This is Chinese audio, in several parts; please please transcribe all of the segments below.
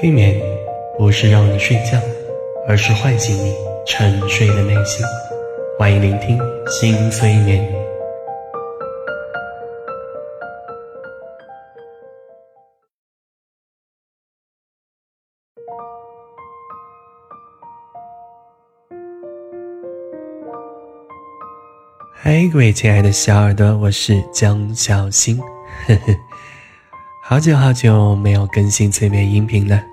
催眠不是让你睡觉，而是唤醒你沉睡的内心。欢迎聆听新催眠。嗨，各位亲爱的小耳朵，我是江小新，呵呵。好久好久没有更新催眠音频了，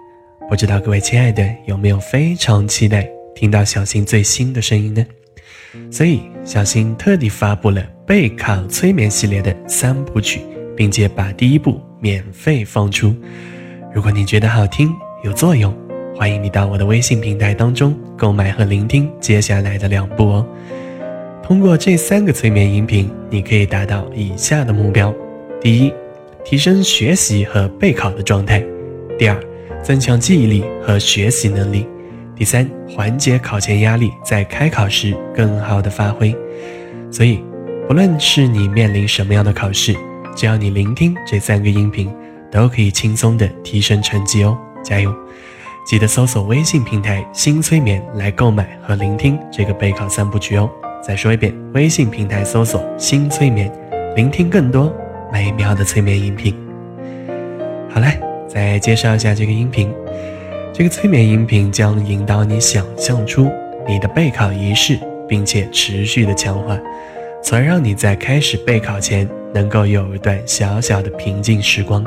不知道各位亲爱的有没有非常期待听到小新最新的声音呢？所以小新特地发布了备考催眠系列的三部曲，并且把第一部免费放出。如果你觉得好听有作用，欢迎你到我的微信平台当中购买和聆听接下来的两部哦。通过这三个催眠音频，你可以达到以下的目标：第一。提升学习和备考的状态。第二，增强记忆力和学习能力。第三，缓解考前压力，在开考时更好的发挥。所以，不论是你面临什么样的考试，只要你聆听这三个音频，都可以轻松的提升成绩哦！加油！记得搜索微信平台“新催眠”来购买和聆听这个备考三部曲哦。再说一遍，微信平台搜索“新催眠”，聆听更多。美妙的催眠音频。好嘞，再介绍一下这个音频。这个催眠音频将引导你想象出你的备考仪式，并且持续的强化，从而让你在开始备考前能够有一段小小的平静时光，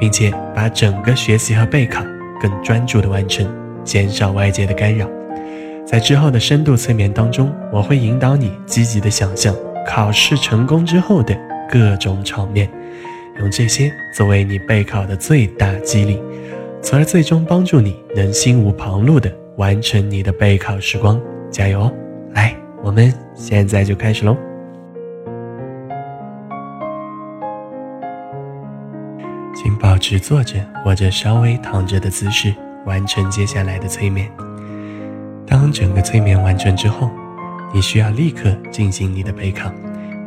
并且把整个学习和备考更专注的完成，减少外界的干扰。在之后的深度催眠当中，我会引导你积极的想象考试成功之后的。各种场面，用这些作为你备考的最大激励，从而最终帮助你能心无旁骛地完成你的备考时光。加油哦！来，我们现在就开始喽。请保持坐着或者稍微躺着的姿势，完成接下来的催眠。当整个催眠完成之后，你需要立刻进行你的备考，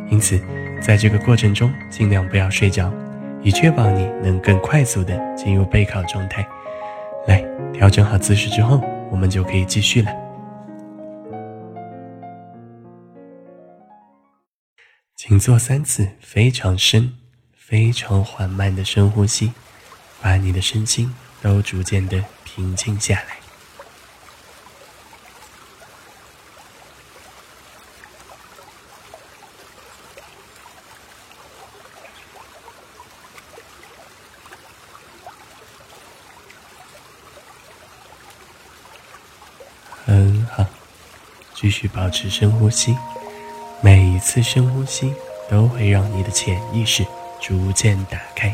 因此。在这个过程中，尽量不要睡着，以确保你能更快速的进入备考状态。来，调整好姿势之后，我们就可以继续了。请做三次非常深、非常缓慢的深呼吸，把你的身心都逐渐的平静下来。很好，继继续保持深呼吸。每一次深呼吸都会让你的潜意识逐渐打开。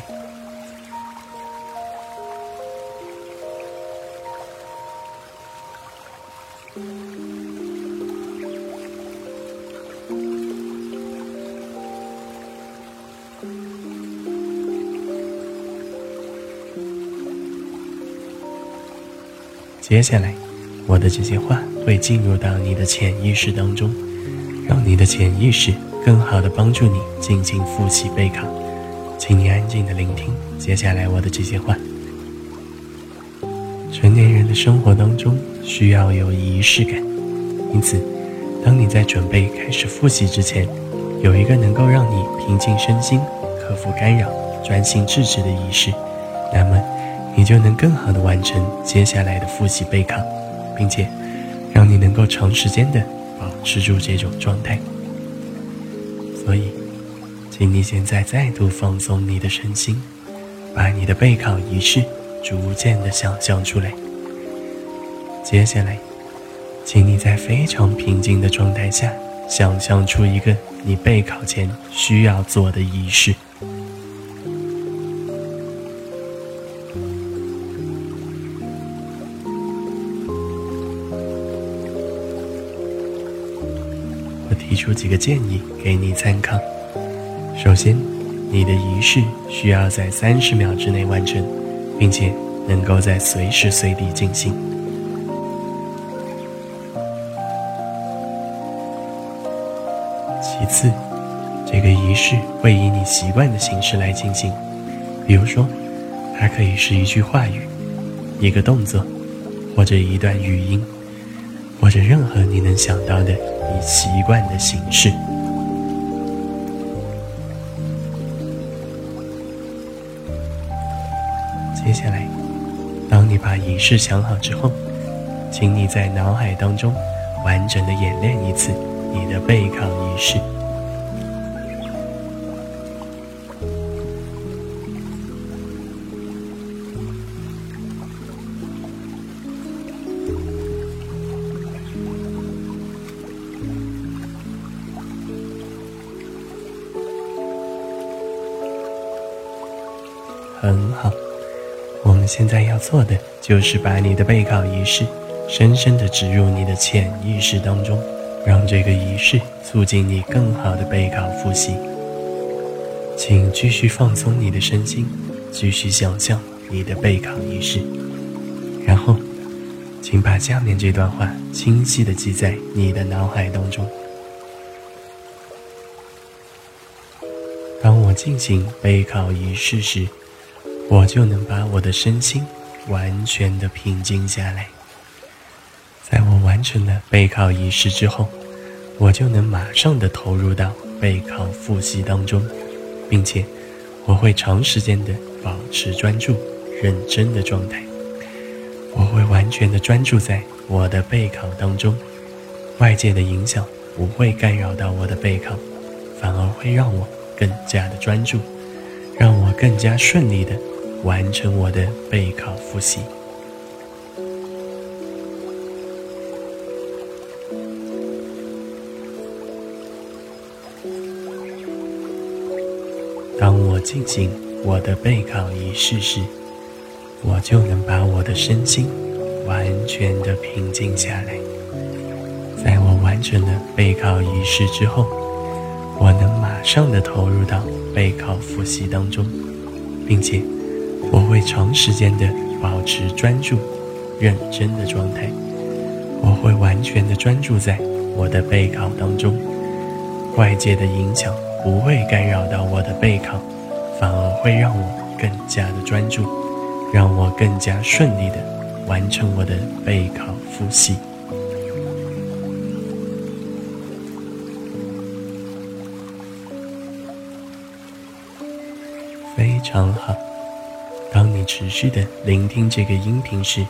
接下来。我的这些话会进入到你的潜意识当中，让你的潜意识更好的帮助你进行复习备考。请你安静的聆听接下来我的这些话。成年人的生活当中需要有仪式感，因此，当你在准备开始复习之前，有一个能够让你平静身心、克服干扰、专心致志的仪式，那么你就能更好的完成接下来的复习备考。并且，够长时间的保持住这种状态。所以，请你现在再度放松你的身心，把你的备考仪式逐渐的想象出来。接下来，请你在非常平静的状态下，想象出一个你备考前需要做的仪式。出几个建议给你参考。首先，你的仪式需要在三十秒之内完成，并且能够在随时随地进行。其次，这个仪式会以你习惯的形式来进行，比如说，它可以是一句话语，一个动作，或者一段语音，或者任何你能想到的你习惯的形式。接下来，当你把仪式想好之后，请你在脑海当中完整的演练一次你的备考仪式。现在要做的就是把你的备考仪式深深地植入你的潜意识当中，让这个仪式促进你更好的备考复习。请继续放松你的身心，继续想象你的备考仪式，然后，请把下面这段话清晰地记在你的脑海当中。当我进行备考仪式时。我就能把我的身心完全的平静下来。在我完成了备考仪式之后，我就能马上的投入到备考复习当中，并且我会长时间的保持专注、认真的状态。我会完全的专注在我的备考当中，外界的影响不会干扰到我的备考，反而会让我更加的专注，让我更加顺利的。完成我的备考复习。当我进行我的备考仪式时，我就能把我的身心完全的平静下来。在我完成了备考仪式之后，我能马上的投入到备考复习当中，并且。我会长时间的保持专注、认真的状态。我会完全的专注在我的备考当中，外界的影响不会干扰到我的备考，反而会让我更加的专注，让我更加顺利的完成我的备考复习。非常好。持续的聆听这个音频时，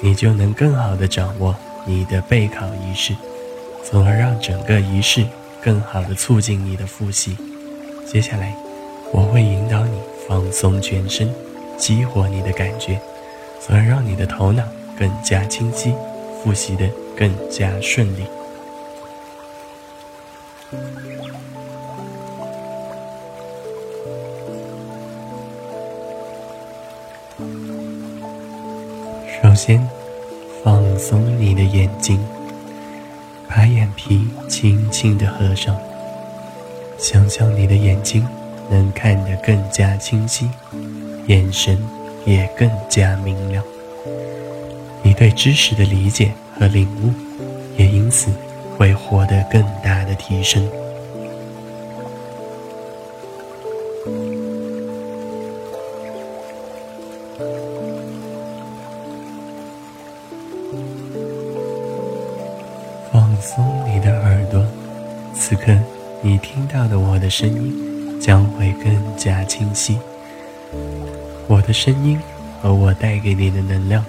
你就能更好的掌握你的备考仪式，从而让整个仪式更好的促进你的复习。接下来，我会引导你放松全身，激活你的感觉，从而让你的头脑更加清晰，复习的更加顺利。首先，放松你的眼睛，把眼皮轻轻的合上。想象你的眼睛能看得更加清晰，眼神也更加明亮。你对知识的理解和领悟，也因此会获得更大的提升。松你的耳朵此刻，你听到的我的声音将会更加清晰。我的声音和我带给你的能量，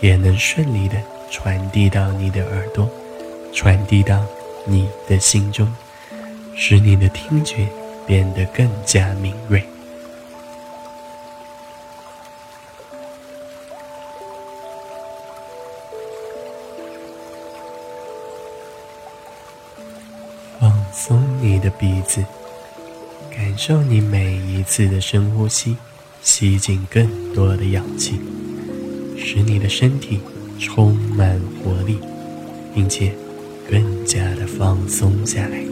也能顺利的传递到你的耳朵，传递到你的心中，使你的听觉变得更加敏锐。的鼻子，感受你每一次的深呼吸，吸进更多的氧气，使你的身体充满活力，并且更加的放松下来。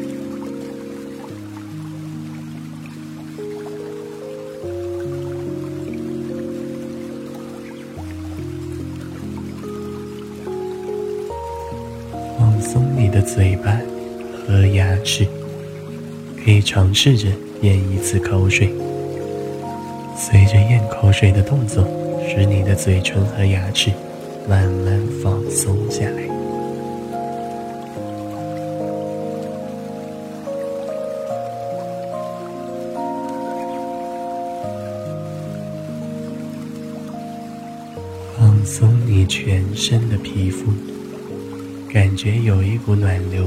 放松你的嘴巴。和牙齿，可以尝试着咽一次口水。随着咽口水的动作，使你的嘴唇和牙齿慢慢放松下来。放松你全身的皮肤，感觉有一股暖流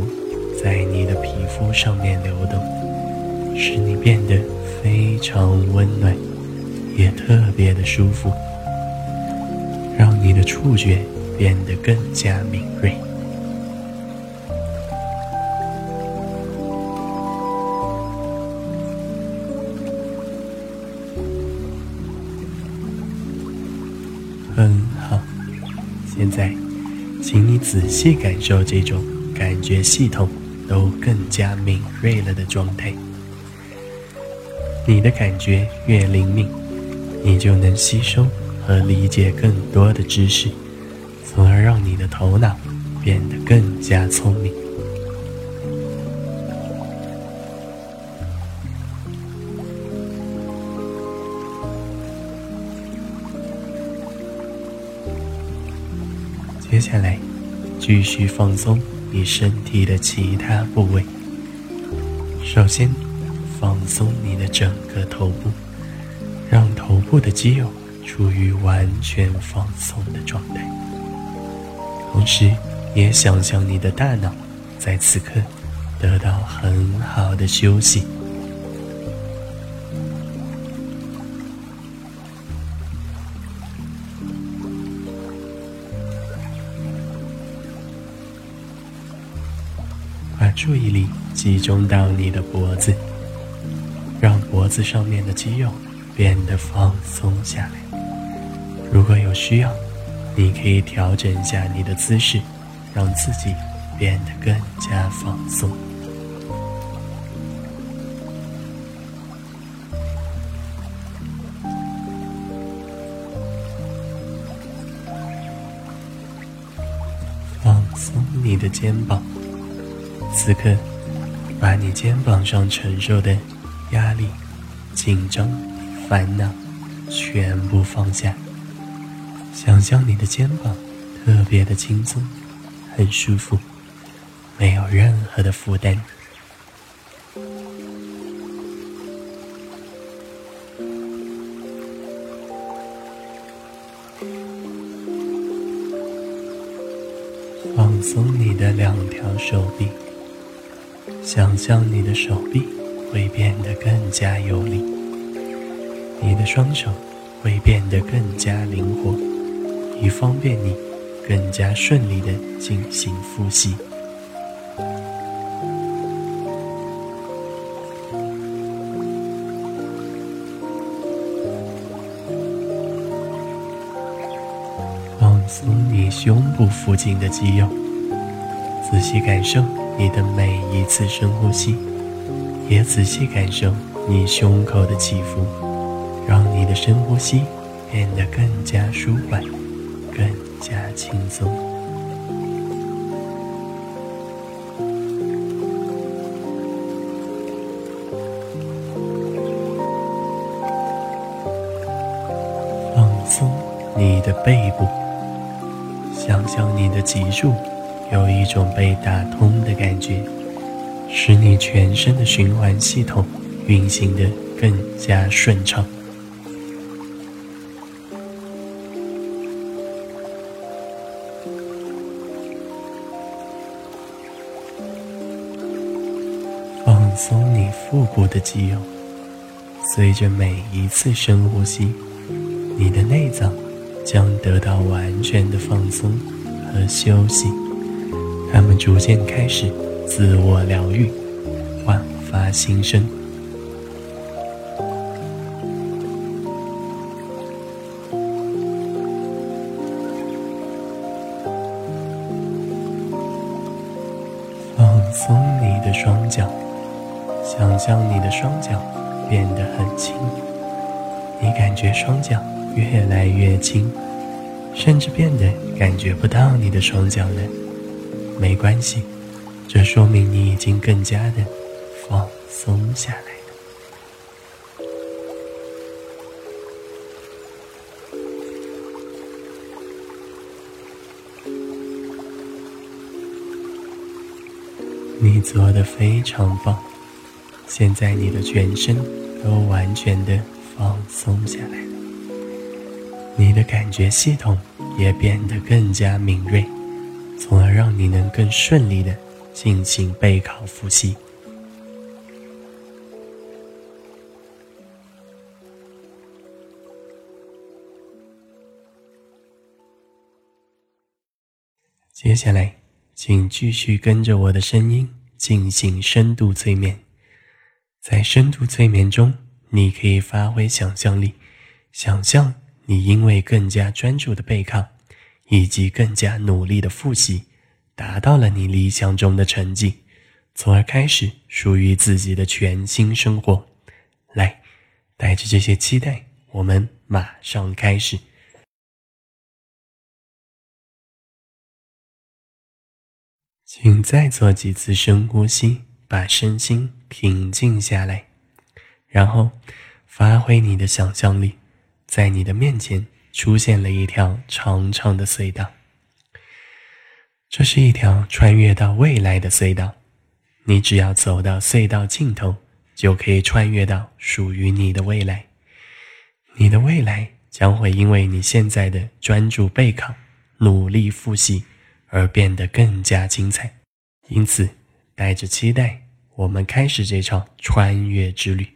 在你的皮肤上面流动，使你变得非常温暖，也特别的舒服，让你的触觉变得更加敏锐。很好，现在，请你仔细感受这种感觉系统都更加敏锐了的状态。你的感觉越灵敏，你就能吸收和理解更多的知识，从而让你的头脑变得更加聪明。接下来，继续放松你身体的其他部位。首先，放松你的整个头部，让头部的肌肉处于完全放松的状态。同时，也想象你的大脑在此刻得到很好的休息。把注意力集中到你的脖子，子上面的肌肉变得放松下来。如果有需要，你可以调整一下你的姿势，让自己变得更加放松。放松你的肩膀。此刻，把你肩膀上承受的压力、紧张、烦恼全部放下，想象你的肩膀特别的轻松，很舒服，没有任何的负担。放松你的两条手臂。想象你的手臂会变得更加有力，你的双手会变得更加灵活，以方便你更加顺利的进行呼吸。放松你胸部附近的肌肉，仔细感受。你的每一次深呼吸，也仔细感受你胸口的起伏，让你的深呼吸变得更加舒缓，更加轻松。放松你的背部，想象你的脊柱。有一种被打通的感觉，使你全身的循环系统运行的更加顺畅。放松你腹部的肌肉，随着每一次深呼吸，你的内脏将得到完全的放松和休息。它们逐渐开始自我疗愈，焕发新生。放松你的双脚，想象你的双脚变得很轻，你感觉双脚越来越轻，甚至变得感觉不到你的双脚了。没关系，这说明你已经更加的放松下来了。你做的非常棒现在你的全身都完全的放松下来了你的感觉系统也变得更加敏锐从而让你能更顺利的进行备考复习。接下来，请继续跟着我的声音进行深度催眠。在深度催眠中，你可以发挥想象力，想象你因为更加专注的备考，以及更加努力的复习，达到了你理想中的成绩，从而开始属于自己的全新生活。来，带着这些期待，我们马上开始。请再做几次深呼吸，把身心平静下来，然后发挥你的想象力，在你的面前出现了一条长长的隧道。这是一条穿越到未来的隧道，你只要走到隧道尽头，就可以穿越到属于你的未来。你的未来将会因为你现在的专注备考、努力复习。而变得更加精彩，因此，带着期待，我们开始这场穿越之旅。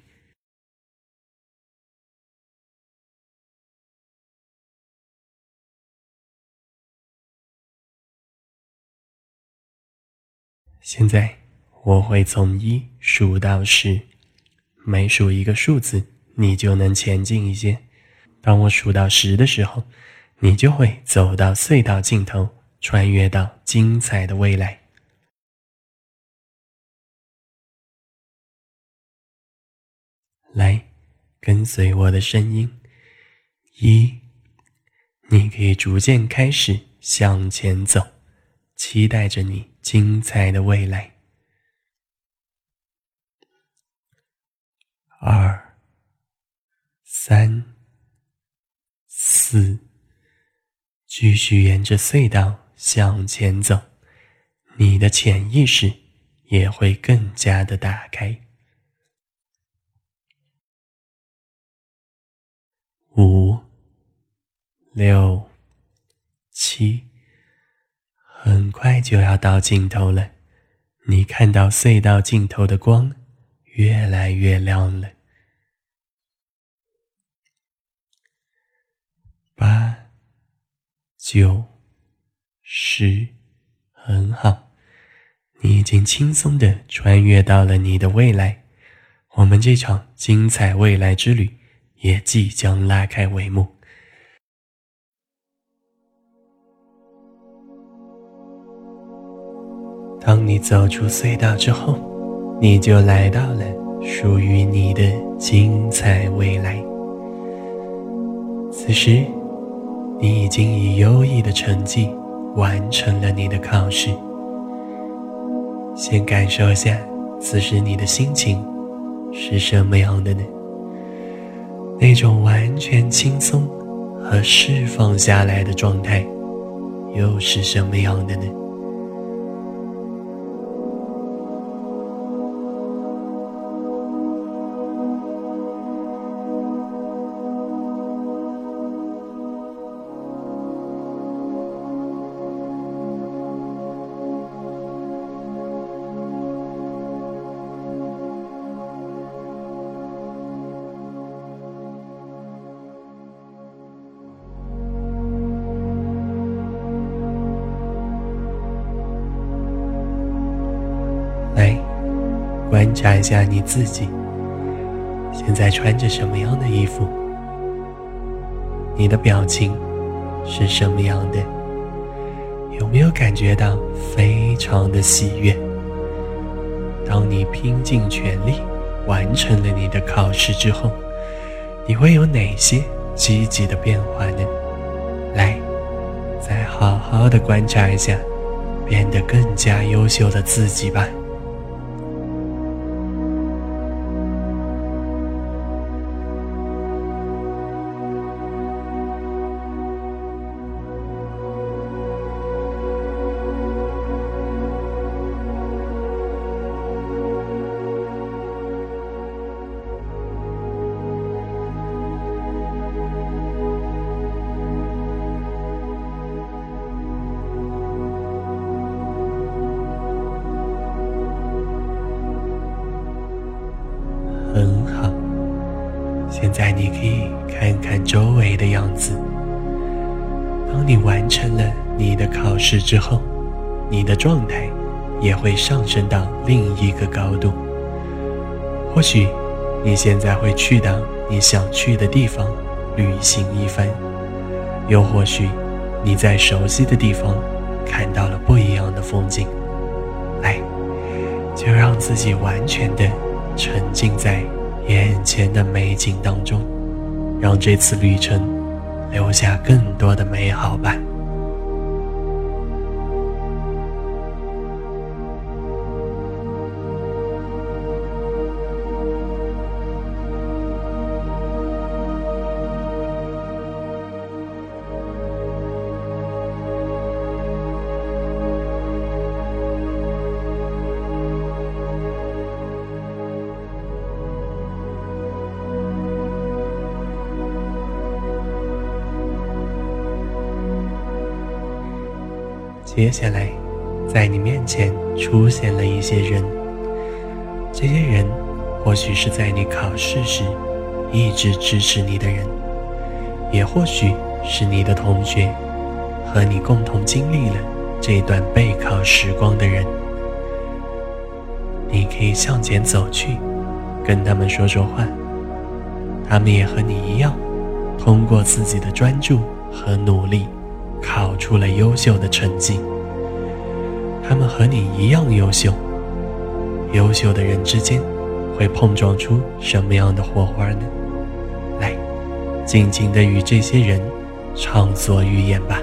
现在，我会从一数到十，每数一个数字，你就能前进一些。当我数到十的时候，你就会走到隧道尽头。穿越到精彩的未来，来，跟随我的声音。一，你可以逐渐开始向前走，期待着你精彩的未来。二，三，四，继续沿着隧道。向前走，你的潜意识也会更加的打开。五、六、七，很快就要到尽头了。你看到隧道尽头的光越来越亮了。八、九。十，很好，你已经轻松的穿越到了你的未来，我们这场精彩未来之旅也即将拉开帷幕。当你走出隧道之后，你就来到了属于你的精彩未来。此时，你已经以优异的成绩。完成了你的考试，先感受一下此时你的心情是什么样的呢？那种完全轻松和释放下来的状态又是什么样的呢？观察一下你自己，现在穿着什么样的衣服？你的表情是什么样的？有没有感觉到非常的喜悦？当你拼尽全力完成了你的考试之后，你会有哪些积极的变化呢？来，再好好的观察一下，变得更加优秀的自己吧。在你可以看看周围的样子。当你完成了你的考试之后，你的状态也会上升到另一个高度。或许你现在会去到你想去的地方旅行一番，又或许你在熟悉的地方看到了不一样的风景。来，就让自己完全的沉浸在眼前的美景当中，让这次旅程留下更多的美好吧。接下来，在你面前出现了一些人。这些人或许是在你考试时一直支持你的人，也或许是你的同学，和你共同经历了这段备考时光的人。你可以向前走去，跟他们说说话。他们也和你一样，通过自己的专注和努力。考出了优秀的成绩，他们和你一样优秀。优秀的人之间会碰撞出什么样的火花呢？来，尽情的与这些人畅所欲言吧。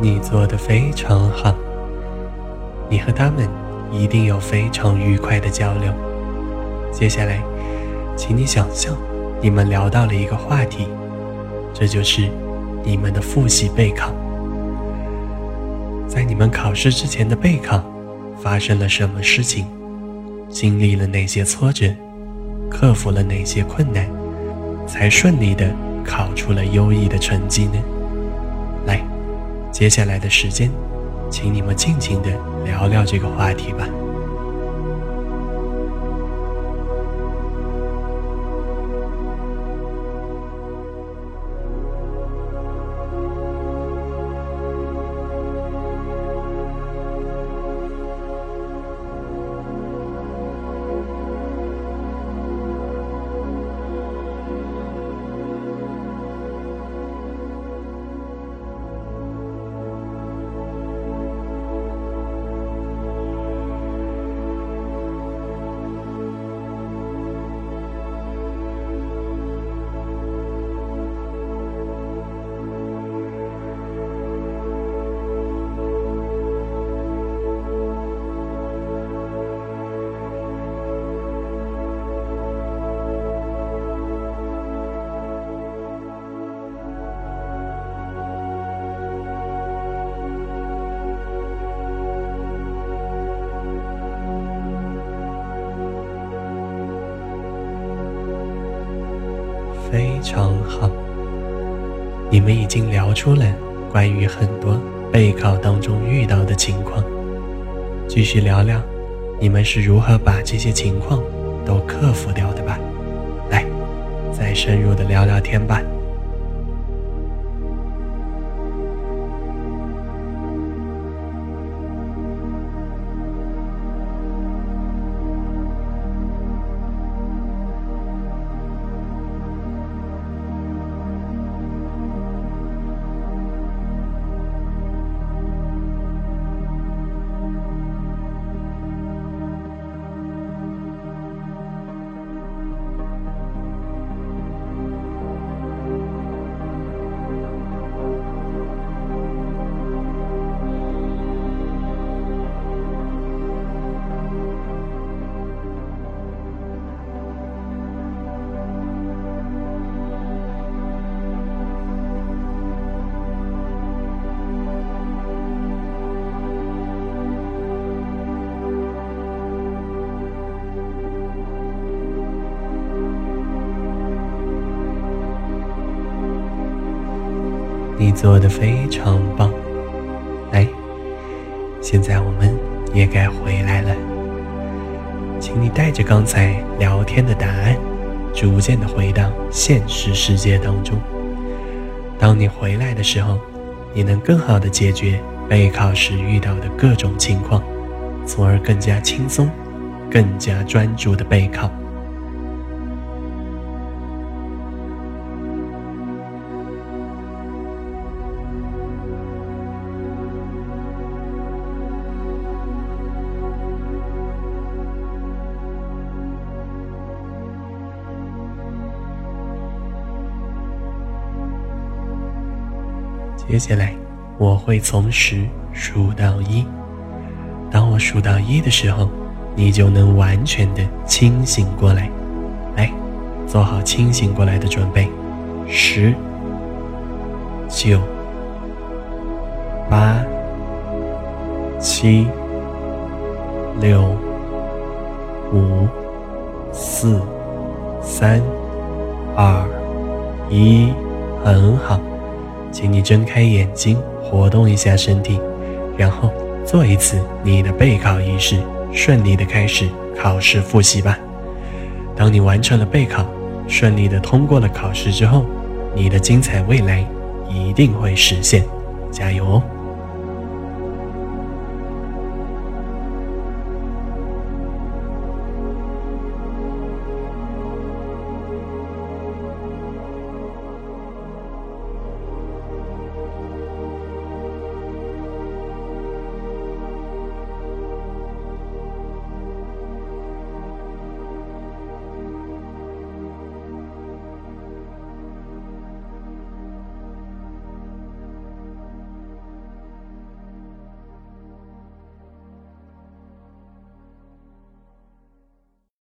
你做的非常好，你和他们一定有非常愉快的交流。接下来，请你想象你们聊到了一个话题，这就是你们的复习备考。在你们考试之前的备考，发生了什么事情？经历了哪些挫折？克服了哪些困难？才顺利的考出了优异的成绩呢？接下来的时间，请你们尽情的聊聊这个话题吧。非常好，你们已经聊出了关于很多备考当中遇到的情况，继续聊聊你们是如何把这些情况都克服掉的吧。来，再深入的聊聊天吧。做的非常棒。来，现在我们也该回来了，请你带着刚才聊天的答案，逐渐的回到现实世界当中。当你回来的时候，你能更好的解决备考时遇到的各种情况，从而更加轻松、更加专注的备考。接下来，我会从十数到一。当我数到一的时候，你就能完全的清醒过来。来，做好清醒过来的准备。十、九、八、七、六、五、四、三、二、一，很好。请你睁开眼睛，活动一下身体，然后做一次你的备考仪式，顺利的开始考试复习吧。当你完成了备考，顺利的通过了考试之后，你的精彩未来一定会实现，加油哦！